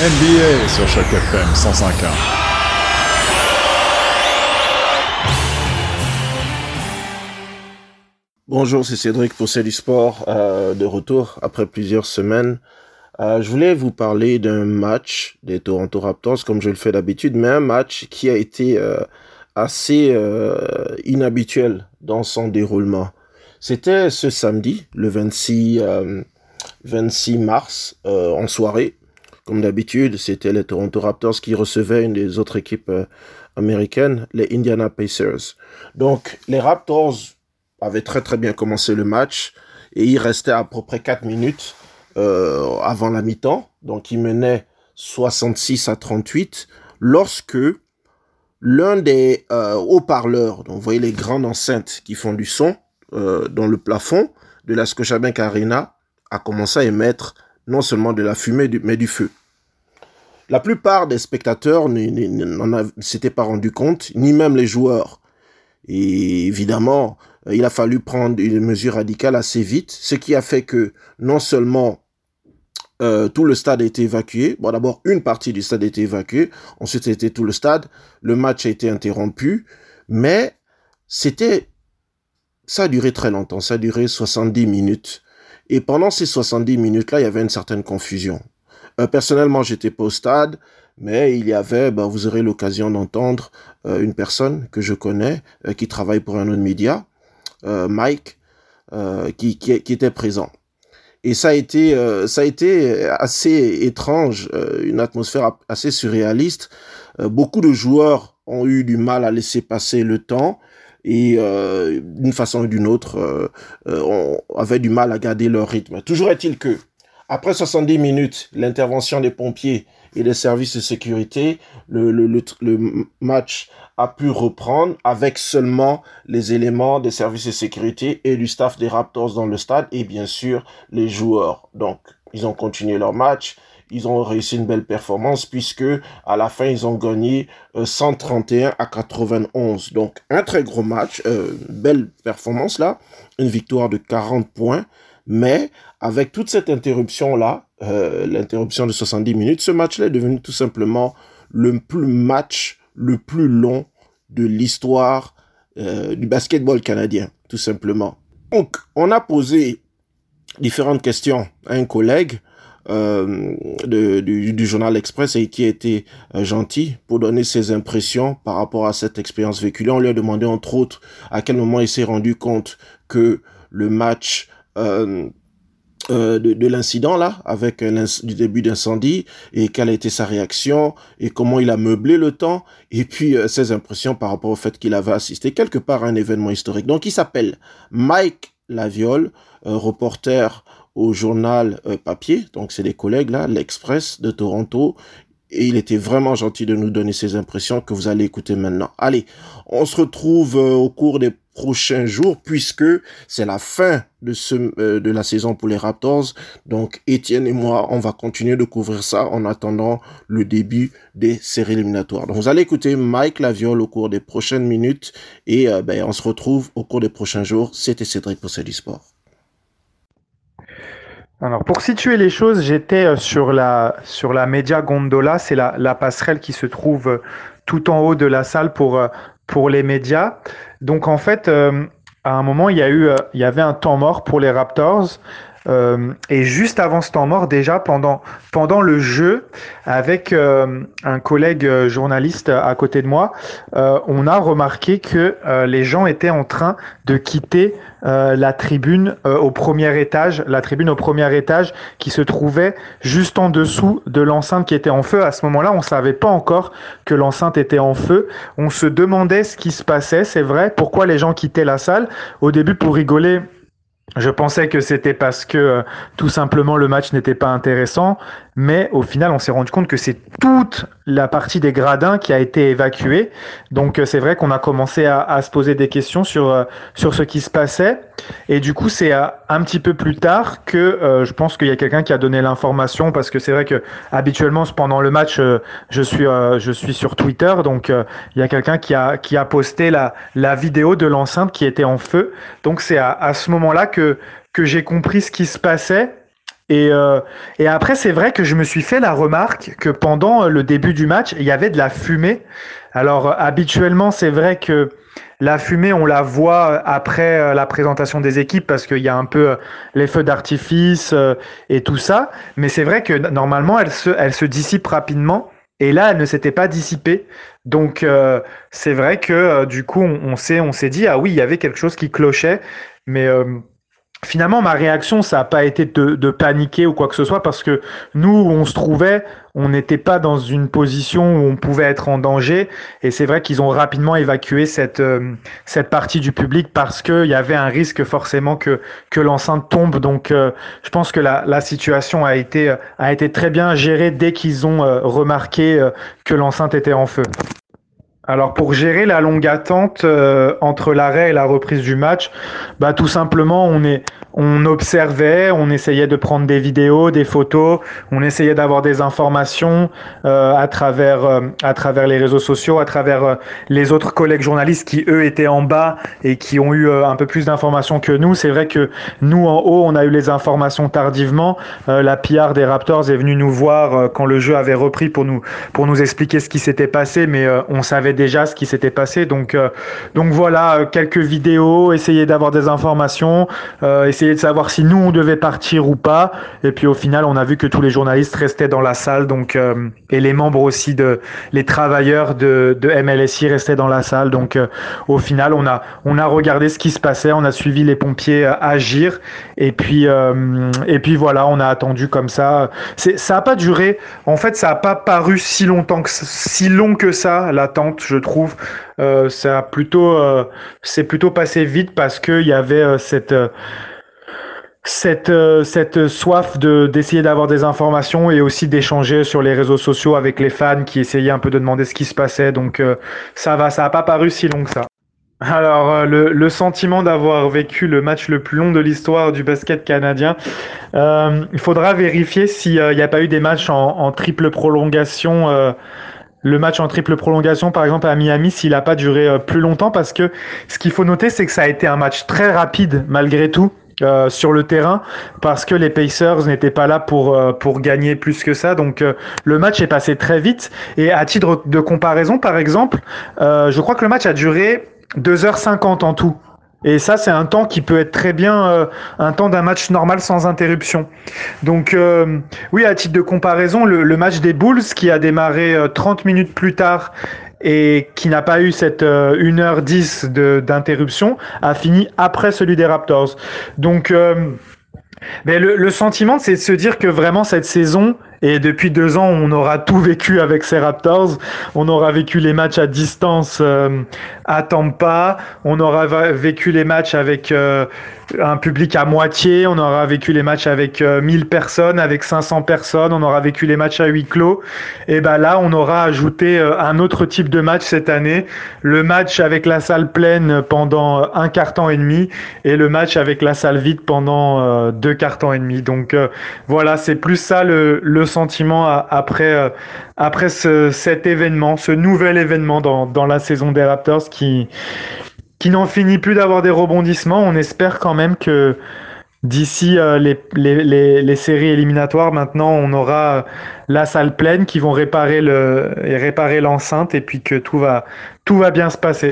NBA sur chaque FM 105.1. Bonjour, c'est Cédric pour du sport euh, de retour après plusieurs semaines. Euh, je voulais vous parler d'un match des Toronto Raptors comme je le fais d'habitude, mais un match qui a été euh, assez inhabituel dans son déroulement. C'était ce samedi, le 26, 26 mars, en soirée. Comme d'habitude, c'était les Toronto Raptors qui recevaient une des autres équipes euh, américaines, les Indiana Pacers. Donc, les Raptors avaient très très bien commencé le match et il restait à peu près 4 minutes euh, avant la mi-temps. Donc, ils menaient 66 à 38 lorsque l'un des euh, haut-parleurs, donc vous voyez les grandes enceintes qui font du son dans le plafond de la Scotiabank Arena, a commencé à émettre non seulement de la fumée, mais du feu. La plupart des spectateurs n'en s'étaient pas rendu compte, ni même les joueurs. Et évidemment, il a fallu prendre une mesure radicale assez vite, ce qui a fait que non seulement euh, tout le stade a été évacué. Bon, d'abord, une partie du stade a été évacuée. Ensuite, c'était tout le stade. Le match a été interrompu. Mais c'était, ça a duré très longtemps. Ça a duré 70 minutes. Et pendant ces 70 minutes-là, il y avait une certaine confusion. Euh, personnellement, j'étais pas au stade, mais il y avait, bah, vous aurez l'occasion d'entendre euh, une personne que je connais euh, qui travaille pour un autre média, Mike, qui, était présent. Et ça a été, ça a été assez étrange, une atmosphère assez surréaliste. beaucoup de joueurs ont eu du mal à laisser passer le temps et d'une façon ou d'une autre, on avait du mal à garder leur rythme. Toujours est-il que après 70 minutes, l'intervention des pompiers et des services de sécurité, le, le, le, match a pu reprendre avec seulement les éléments des services de sécurité et du staff des Raptors dans le stade et bien sûr les joueurs. Donc, ils ont continué leur match. Ils ont réussi une belle performance puisque à la fin ils ont gagné 131 euh, à 91. Donc un très gros match, euh, belle performance là, une victoire de 40 points mais avec toute cette interruption-là, euh, l'interruption de 70 minutes, ce match-là est devenu tout simplement le plus match le plus long de l'histoire euh, du basketball canadien, tout simplement. Donc, on a posé différentes questions à un collègue euh, du, journal Express et qui a été euh, gentil pour donner ses impressions par rapport à cette expérience vécue. On lui a demandé entre autres à quel moment il s'est rendu compte que le match euh, euh, de, l'incident là, avec du début d'incendie, et quelle a été sa réaction, et comment il a meublé le temps, et puis euh, ses impressions par rapport au fait qu'il avait assisté quelque part à un événement historique. Donc il s'appelle Mike Laviole, reporter au journal papier, donc c'est des collègues là, l'Express de Toronto, et il était vraiment gentil de nous donner ses impressions que vous allez écouter maintenant. Allez, on se retrouve au cours des prochains jours puisque c'est la fin de ce euh, de la saison pour les Raptors. Donc Étienne et moi, on va continuer de couvrir ça en attendant le début des séries éliminatoires. Donc vous allez écouter Mike Laviole au cours des prochaines minutes et euh, ben, on se retrouve au cours des prochains jours. C'était Cédric pour du sport. Alors pour situer les choses, j'étais euh, sur la sur la Media Gondola, c'est la, la passerelle qui se trouve tout en haut de la salle pour pour les médias. Donc en fait, euh, à un moment, il y a eu, euh, il y avait un temps mort pour les Raptors. Euh, et juste avant ce temps mort, déjà pendant, pendant le jeu, avec euh, un collègue euh, journaliste à côté de moi, on a remarqué que les gens étaient en train de quitter la tribune au premier étage, la tribune au premier étage qui se trouvait juste en dessous de l'enceinte qui était en feu. À ce moment-là, on savait pas encore que l'enceinte était en feu. On se demandait ce qui se passait, c'est vrai, pourquoi les gens quittaient la salle. Au début, pour rigoler, je pensais que c'était parce que euh, tout simplement le match n'était pas intéressant, mais au final on s'est rendu compte que c'est toute la partie des gradins qui a été évacuée. Donc euh, c'est vrai qu'on a commencé à, à, se poser des questions sur, euh, sur ce qui se passait. Et du coup c'est un petit peu plus tard que je pense qu'il y a quelqu'un qui a donné l'information parce que c'est vrai que habituellement pendant le match je, suis, je suis sur Twitter, donc il y a quelqu'un qui a, qui a posté la, la vidéo de l'enceinte qui était en feu. Donc c'est à, à ce moment-là que que, j'ai compris ce qui se passait. Et, et après, c'est vrai que je me suis fait la remarque que pendant le début du match, il y avait de la fumée. Alors habituellement, c'est vrai que la fumée, on la voit après euh, la présentation des équipes parce qu'il y a un peu euh, les feux d'artifice euh, et tout ça. Mais c'est vrai que normalement, elle se, elle se dissipe rapidement. Et là, elle ne s'était pas dissipée. Donc, c'est vrai que du coup, on, s'est, on s'est dit, ah oui, il y avait quelque chose qui clochait. Mais finalement, ma réaction, ça n'a pas été de, paniquer ou quoi que ce soit, parce que nous, on se trouvait, on n'était pas dans une position où on pouvait être en danger. Et c'est vrai qu'ils ont rapidement évacué cette, euh, cette partie du public parce qu'il y avait un risque forcément que, que l'enceinte tombe. Donc, euh, je pense que la, la, situation a été, a été très bien gérée dès qu'ils ont euh, remarqué que l'enceinte était en feu. Alors pour gérer la longue attente euh, entre l'arrêt et la reprise du match, bah tout simplement on est on observait, on essayait de prendre des vidéos, des photos, on essayait d'avoir des informations euh, à travers euh, à travers les réseaux sociaux, à travers les autres collègues journalistes qui eux étaient en bas et qui ont eu un peu plus d'informations que nous. C'est vrai que nous en haut on a eu les informations tardivement. la PR des Raptors est venue nous voir quand le jeu avait repris pour nous pour nous expliquer ce qui s'était passé, mais on savait déjà ce qui s'était passé. Donc, euh, donc voilà, euh, quelques vidéos, essayer d'avoir des informations, euh, de savoir si nous on devait partir ou pas. Et puis au final, on a vu que tous les journalistes restaient dans la salle, donc et les membres aussi de les travailleurs de, de MLSI restaient dans la salle. Donc au final, on a on a regardé ce qui se passait, on a suivi les pompiers agir, et puis et puis voilà, on a attendu comme ça. C'est ça a pas duré. En fait, ça a pas paru si longtemps que si long que ça l'attente je trouve. Euh, ça a plutôt, euh, c'est plutôt passé vite parce qu'il y avait euh, cette cette, cette soif de, d'essayer d'avoir des informations et aussi d'échanger sur les réseaux sociaux avec les fans qui essayaient un peu de demander ce qui se passait. Donc ça va, ça n'a pas paru si long que ça. Alors le, le sentiment d'avoir vécu le match le plus long de l'histoire du basket canadien, il faudra vérifier s'il n'y a pas eu des matchs en, en triple prolongation le match en triple prolongation, par exemple, à Miami, s'il n'a pas duré euh, plus longtemps, parce que ce qu'il faut noter, c'est que ça a été un match très rapide, malgré tout. Euh, sur le terrain parce que les Pacers n'étaient pas là pour euh, pour gagner plus que ça. Donc le match est passé très vite. Et à titre de comparaison par exemple je crois que le match a duré 2h50 en tout. Et ça, c'est un temps qui peut être très bien euh, un temps d'un match normal sans interruption. Donc, euh, oui, à titre de comparaison, le, match des Bulls qui a démarré 30 euh, minutes plus tard et qui n'a pas eu cette 1h10 d'interruption a fini après celui des Raptors. Donc, mais le, le sentiment, c'est de se dire que vraiment cette saison, et depuis deux ans, on aura tout vécu avec ces Raptors. On aura vécu les matchs à distance euh, à Tampa. On aura vécu les matchs avec euh, un public à moitié. On aura vécu les matchs avec 1000 euh, personnes, avec 500 personnes. On aura vécu les matchs à huis clos. Et ben là, on aura ajouté un autre type de match cette année. Le match avec la salle pleine pendant un quart temps et demi et le match avec la salle vide pendant deux quarts temps et demi. Donc voilà, c'est plus ça le, le sentiment après, euh, après cet événement, ce nouvel événement dans, la saison des Raptors qui, qui n'en finit plus d'avoir des rebondissements. On espère quand même que d'ici euh, les, les, séries éliminatoires, maintenant, on aura euh, la salle pleine qui vont réparer le réparer l'enceinte et puis que tout va tout va bien se passer.